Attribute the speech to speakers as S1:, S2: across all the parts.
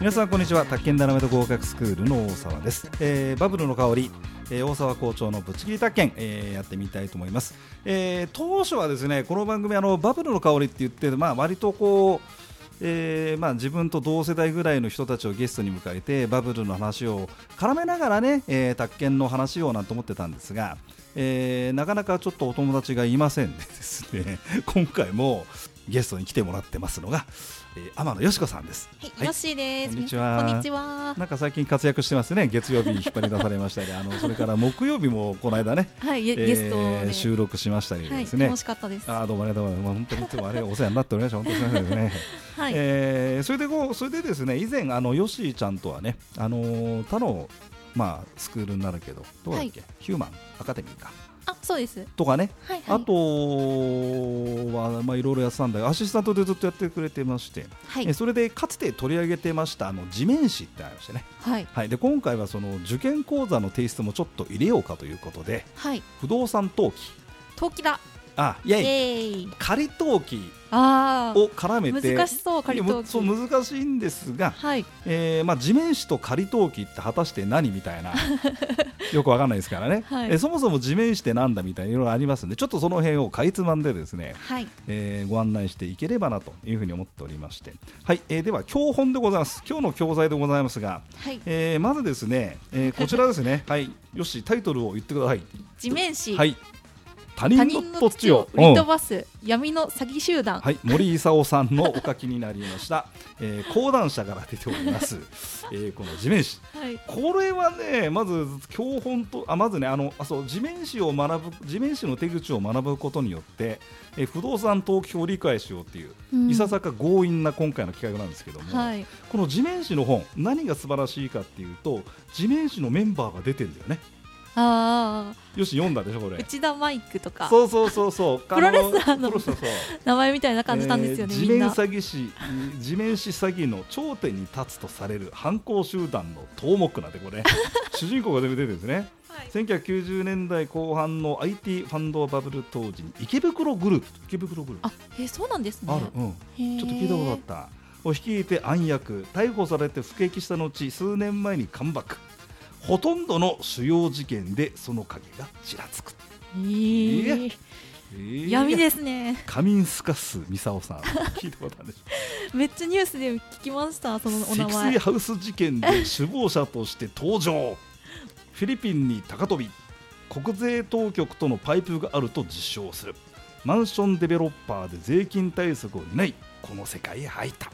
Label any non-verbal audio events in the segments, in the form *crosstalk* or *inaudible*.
S1: 皆さんこんにちは。宅建ダナメント合格スクールの大沢です、えーバブルの香り、えー大沢校長のぶっちぎり宅建、えーやってみたいと思います、えー当初はですねこの番組あのバブルの香りって言ってまあ割とこうえーまあ、自分と同世代ぐらいの人たちをゲストに迎えてバブルの話を絡めながらね、えー、宅建の話をなんて思ってたんですが、えーなかなかちょっとお友達がいませんでですね今回もゲストに来てもらってますのが、えー天野よしこさんです。
S2: はい、よっしーです。
S1: こんにちは
S2: こんにちは。
S1: なんか最近活躍してますね、月曜日に引っ張り出されましたり、あの *laughs* それから木曜日もこの間ね、
S2: はい、ゲストで
S1: 収録しましたり
S2: はい、
S1: ですね。
S2: 楽しかったです。は
S1: あーどうもありがとうございます。本当にいつもあれお世話になっておりました。本当にすみませんですね。*laughs*
S2: い、
S1: えーそれでこうそれでですね以前あのヨッシーちゃんとはねあのー他のまあスクールになるけどどうだっけ、ヒューマンアカデミーか
S2: あ、そうです。
S1: とかね、
S2: はい、はい。
S1: あとはまあいろいろやってたんだけどアシスタントでずっとやってくれてまして、
S2: はい
S1: え、それでかつて取り上げてましたあの地面師ってありましてね。
S2: はい、
S1: はい、で今回はその受験講座のテイストもちょっと入れようかということで
S2: はい。
S1: 不動産登記
S2: 陶器だ。
S1: あいやい
S2: イ。
S1: 仮登記
S2: あ
S1: を絡め
S2: あ、
S1: て。
S2: 難しそう、仮陶器。
S1: いやそう難しいんですが、
S2: はい、
S1: えーまあ、地面師と仮登記って果たして何みたいな。*laughs* よくわかんないですからね、
S2: はい。
S1: えーそもそも地面師ってなんだみたいないろいろありますんでちょっとその辺をかいつまんでですね、
S2: はい、
S1: えーご案内していければなというふうに思っておりまして、はい。えーでは教本でございます。今日の教材でございますが、
S2: はい。
S1: えーまずですね、えーこちらですね。はい。よしタイトルを言ってください。
S2: 地面師。
S1: はい他
S2: 他
S1: 人
S2: 人の土
S1: 地を
S2: を売り飛ばす闇の詐欺集団。
S1: はい、森勲さんのお書きになりました、*laughs* えー講談社から出ております、*laughs* えーこの地面師。
S2: はい、
S1: これはねまず教本とあまずねあのあそう地面師を学ぶ地面師の手口を学ぶことによって、えー不動産登記法を理解しようっていう、
S2: うん。
S1: いささか強引な今回の企画なんですけども、
S2: はい、
S1: この地面師の本何が素晴らしいかっていうと地面師のメンバーが出てんだよね
S2: あ
S1: よし読んだでしょこ
S2: あ、
S1: れ。
S2: 内田マイクとか。
S1: そうそうそうそう。*laughs*
S2: プロレスラーの名前みたいな感じなんですよね、
S1: えー地面。詐欺師地面師詐欺の頂点に立つとされる犯行集団の頭目なんてこれ。*laughs* 主人公が出てるんですね。
S2: はい。
S1: 1990年代後半の IT ファンドバブル当時に池袋グループ。池袋グループ。
S2: あ、えー、そうなんですね。
S1: ある、うん、ちょっと聞いたことあった。を率いて暗躍。逮捕されて服役した後数年前にカムバックほとんどの主要事件でその影がちらつく、
S2: えー。
S1: えー。
S2: 闇ですね。
S1: カミンスカスミサオさん。*laughs* 聞いたことあるでしょ。
S2: めっちゃニュースで聞きました、そのお名
S1: 積
S2: 前
S1: 水。ハウス事件で首謀者として登場。フィリピンに高飛び。国税当局とのパイプがあると実証する。マンションデベロッパーで税金対策を担いこの世界へ入った。
S2: へ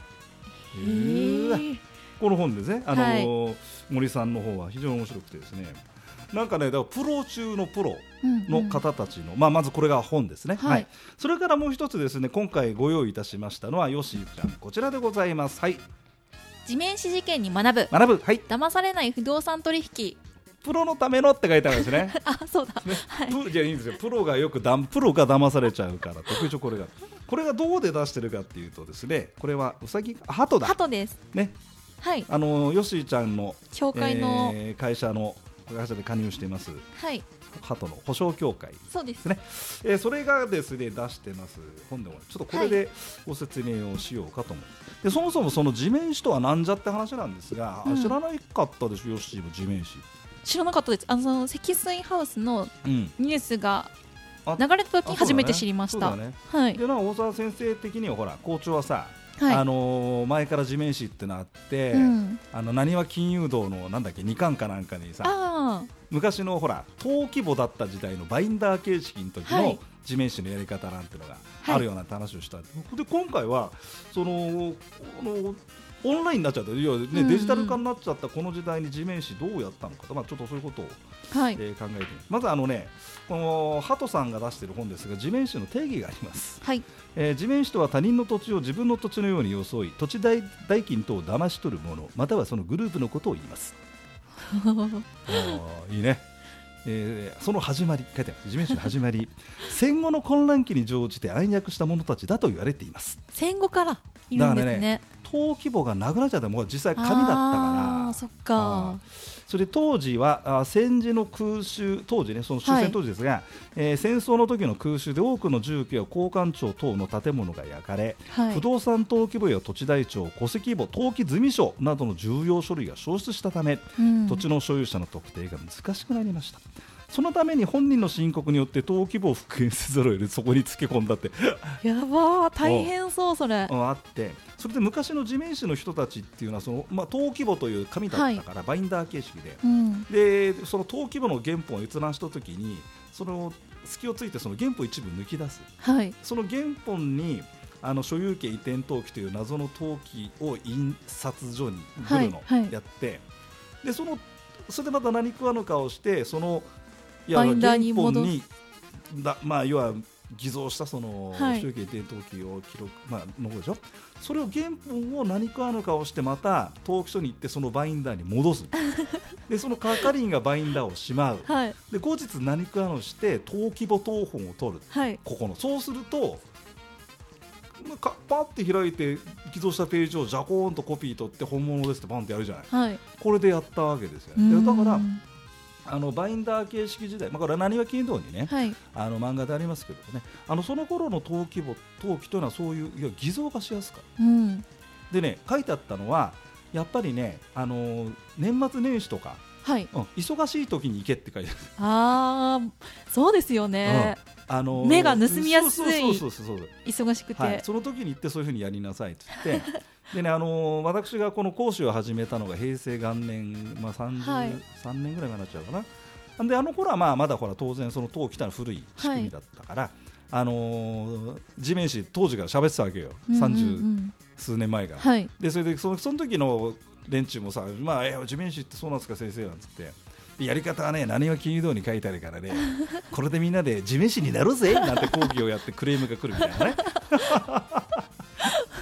S1: うわ
S2: ー
S1: この本ですね、あのー森さんの方は非常に面白くてですね。なんかねだからプロ中のプロの方たちの、まあ、まずこれが本ですね、
S2: はい。
S1: それからもう一つですね今回ご用意いたしましたのはよしちゃん。こちらでございます。はい。
S2: 地面師事件に学ぶ。
S1: 学ぶ。はい。
S2: 騙されない不動産取引。
S1: プロのためのって書いてあるんですね。*laughs*
S2: あそうだ。
S1: ね。プじゃあいいんですよ。プロがよくだんプロが騙されちゃうから特徴これが。これがどうで出してるかっていうとですねこれはうさぎあ鳩だ。
S2: 鳩です。
S1: ね
S2: はい。
S1: あのよしちゃんの
S2: 教会の、
S1: えー会社の会社で加入しています
S2: はい。
S1: 鳩の保証協会
S2: そうです。
S1: ね、えーそれがですね出してます。本でもちょっとこれでご説明をしようかと思う、でそもそもその地面師とはなんじゃって話なんですが、あ
S2: うん。
S1: 知らないかったでしょヨッシーも地面師
S2: 知らなかったです。あの積水ハウスの
S1: うん。
S2: ニュースが
S1: あ
S2: 流れた時に初めて知りました、
S1: そうだね。
S2: はい。
S1: でなんか大沢先生的にはほら校長はさ、
S2: はい、
S1: あのー前から地面師ってのあって、
S2: うん、
S1: あの何は金融道のなんだっけ二巻かなんかにさ
S2: あ
S1: 昔のほら登記簿だった時代のバインダー形式の時の
S2: はい。
S1: 地面師のやり方なんていうのが
S2: はい。
S1: あるような話をした、で今回はそのこのオンラインになっちゃった。いや、ねデジタル化になっちゃったこの時代に地面師どうやったのかと、まあ、ちょっとそういうことを、
S2: あはい、
S1: えー考えてまずあのねこのハトさんが出している本ですが地面師の定義があります、
S2: はい。
S1: えー地面師とは他人の土地を自分の土地のように装い土地代代金等を騙し取るものまたはそのグループのことを言います。*laughs* あーいいね、えーその始まり書いてある地面師の始まり。*laughs* 戦後の混乱期に乗じて暗躍した者たちだと言われています。
S2: 戦後からいるんですね。
S1: だから登記簿がなくなっちゃってもう実際紙だったから
S2: ああそっか。
S1: それで当時はあ戦時の空襲当時ねその終戦当時ですが、えー戦争の時の空襲で多くの住居や交換庁等の建物が焼かれ、
S2: はい。
S1: 不動産登記簿や土地台帳戸籍簿登記済書などの重要書類が消失したため、
S2: うん。
S1: 土地の所有者の特定が難しくなりました。そのために本人の申告によって登記簿を復元せざるを得るそこにつけ込んだって。
S2: やばー大変そうそれ。
S1: あってそれで昔の地面師の人たちっていうのはその、まあ、登記簿という紙だったから、バインダー形式で。
S2: うん。
S1: でその登記簿の原本を閲覧したときにその隙をついてその原本一部抜き出す。
S2: はい。
S1: その原本にあの所有権移転登記という謎の登記を印刷所にブルの
S2: はい。はい
S1: やって、でそのそれでまた何食わぬかをしてそのいや原本にだまあ要は偽造したその
S2: はい。
S1: 所有権移転登記を記録まあ残るでしょ？それを原本を何食わぬかをしてまた登記所に行ってそのバインダーに戻す。*laughs* でその係員がバインダーをしまう。
S2: はい。
S1: で後日何食わぬして登記簿謄本を取る。
S2: はい。
S1: ここの。そうするとまあかパッて開いて偽造したページをジャコーンとコピー取って本物ですってバンってやるじゃない。
S2: はい。
S1: これでやったわけですよ
S2: う
S1: ねだからあのバインダー形式時代、まあ、これは何は金堂にね、
S2: はい。
S1: あの漫画でありますけどねあのその頃の登記簿登記というのはそういういや偽造がしやすかった。
S2: うん。
S1: でね書いてあったのはやっぱりねあの年末年始とか、
S2: はい。
S1: うん。忙しい時に行けって書いてある。
S2: ああそうですよね。
S1: あの
S2: 目が盗みやすい。忙しくて。
S1: はい、その時に行ってそういうふうにやりなさいって言って。*laughs* でねあのー私がこの講師を始めたのが平成元年、まあ、33
S2: はい。
S1: 年ぐらい前になっちゃうかな。であの頃はまあまだほら当然その当来たの古い仕組みだったから、あのー地面師当時から喋ってたわけよ。
S2: うんうんう
S1: 三十
S2: ん
S1: 数年前から、
S2: はい。
S1: でそれでそのその時の連中もさ、まあ、え地面師ってそうなんですか先生なんつって。でやり方はね何は金融道に書いてあるからね *laughs* これでみんなで地面師になろうぜなんて講義をやってクレームが来るみたいなね。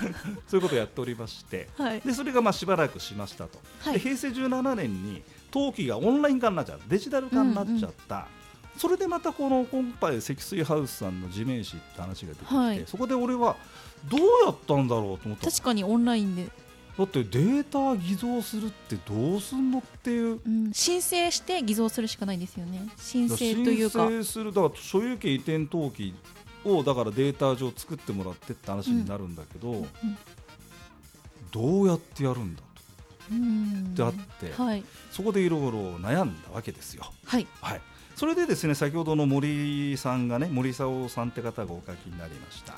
S1: *laughs* そういうことをやっておりまして。
S2: はい。
S1: でそれがまあしばらくしましたと、
S2: はい。
S1: で平成17年に登記がオンライン化になっちゃうデジタル化になっちゃった、それでまたこの今回積水ハウスさんの地面師って話が出てきて、
S2: はい。
S1: そこで俺はどうやったんだろうと思った。
S2: 確かにオンラインで、
S1: だってデータ偽造するってどうすんのっていう。
S2: うん、申請して偽造するしかないですよね。申請というか。
S1: 申請するだから所有権移転登記をだからデータ上作ってもらってって話になるんだけど、
S2: うん
S1: どうやってやるんだ
S2: うん。
S1: とってあって、
S2: はい。
S1: そこでいろいろ悩んだわけですよ。
S2: はい。
S1: はい、それでですね先ほどの森さんがね森勲さんって方がお書きになりました。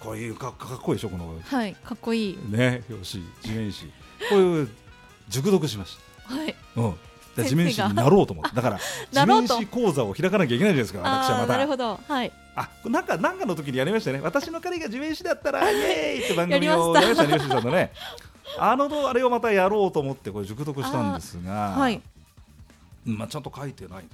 S1: こういうかかっこいいでしょこの
S2: はいかっこいい。
S1: ね表紙地面師。こういう熟読しました。
S2: はい。
S1: うん。で地面師になろうと思って。だから *laughs* 地面師講座を開かなきゃいけないじゃないですか。私はまた。
S2: なるほど。はい。
S1: あなんかなんかの時にやりましたね。私の彼が地面師だったら *laughs* イエーイって番組をやりました。ね吉野さんのね。あのあれをまたやろうと思ってこれ熟読したんですが、
S2: はい。
S1: うんまあ、ちゃんと書いてない。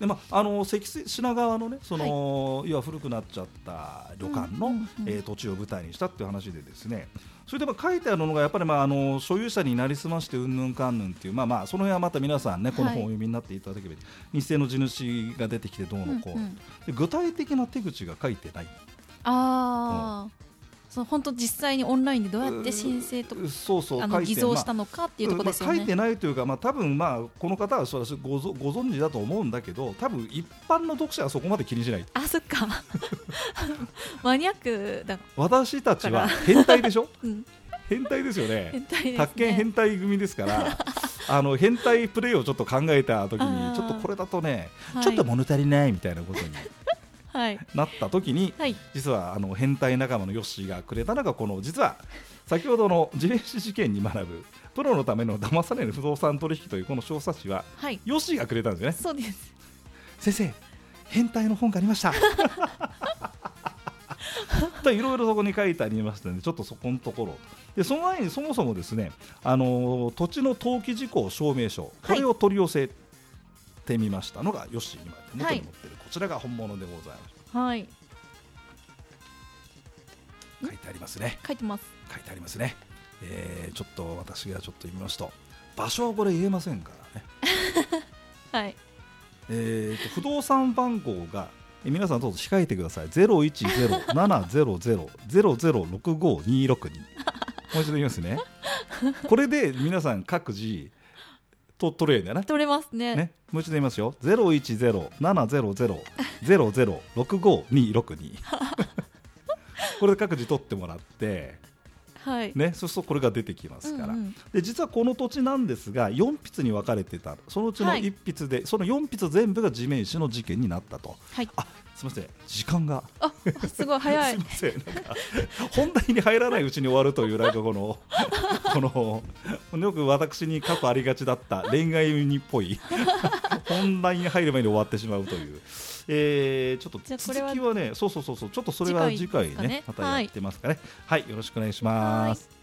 S1: で、まあ、あの積水品川のねその、要は古くなっちゃった旅館の、
S2: うんうんうん
S1: えー土地を舞台にしたっていう話でですね。それでまあ書いてあるのがやっぱりまああの所有者になりすましてうんぬんかんぬんっていうまあまあその辺はまた皆さんねこの本をお読みになっていただければ、日清の地主が出てきてどうのこう。の、
S2: うんうん。
S1: で具体的な手口が書いてない。
S2: ああ、そう本当実際にオンラインでどうやって申請とか
S1: そうそう
S2: 偽造したのかっていうところですよね。
S1: まあ書いてないというか、まあ、多分まあこの方はそれはごぞご存知だと思うんだけど多分一般の読者はそこまで気にしない。
S2: あそっか。*laughs* マニアックだ、
S1: 私たちは変態でしょ？*laughs*
S2: うん、
S1: 変態ですよね。
S2: ね。
S1: 宅建変態組ですから *laughs* あの変態プレイをちょっと考えた時
S2: あ
S1: に
S2: ー。
S1: ちょっとこれだとね、
S2: はい。
S1: ちょっと物足りないみたいなことに
S2: はい
S1: なった時に
S2: はい。
S1: 実はあの変態仲間のヨッシーがくれたのがこの実は先ほどの *laughs* 自閉死事件に学ぶプロのための騙される不動産取引というこの小冊子は
S2: はい。
S1: ヨッシーがくれたんですよね。
S2: そうです。
S1: 先生変態の本がありました。*laughs* といろいろそこに書いてありましたのでちょっとそこのところ。でその前にそもそもですねあのー土地の登記事項証明書これを取り寄せてみましたのがヨッシー今元に持ってる。こちらが本物でございます、
S2: はい。
S1: 書いてありますね。
S2: 書いてます。
S1: 書いてありますね、えーちょっと私がちょっと読みますと場所はこれ言えませんからね。*laughs*
S2: はい。
S1: えー、と不動産番号がえ皆さんどうぞ控えてください。010-700-006526にもう一度言いますね。これで皆さん各自と取れるんだよね
S2: 取れますね。
S1: ね。もう一度言いますよ。ゼロ一ゼロ七ゼロゼロ。*laughs* ゼロゼロ六五二六二。*laughs* これで各自取ってもらって。
S2: はい、
S1: ね。そうするとこれが出てきますから、
S2: うんうん。
S1: で実はこの土地なんですが4筆に分かれてた。そのうちの
S2: はい。
S1: 1筆で、その4筆全部が地面師の事件になったと。
S2: はい。
S1: あすみません。時間が。
S2: あすごい早い。*laughs*
S1: すみません。なんか本題に入らないうちに終わるというなんかこのこのよく私に過去ありがちだった恋愛にっぽい *laughs* 本題に入る前に終わってしまうという。えー、ちょっと続きはね、そうそうそうそう、ちょっとそれは次回
S2: ね
S1: ね、またやってますかね。はい、よろしくお願いします。
S2: はい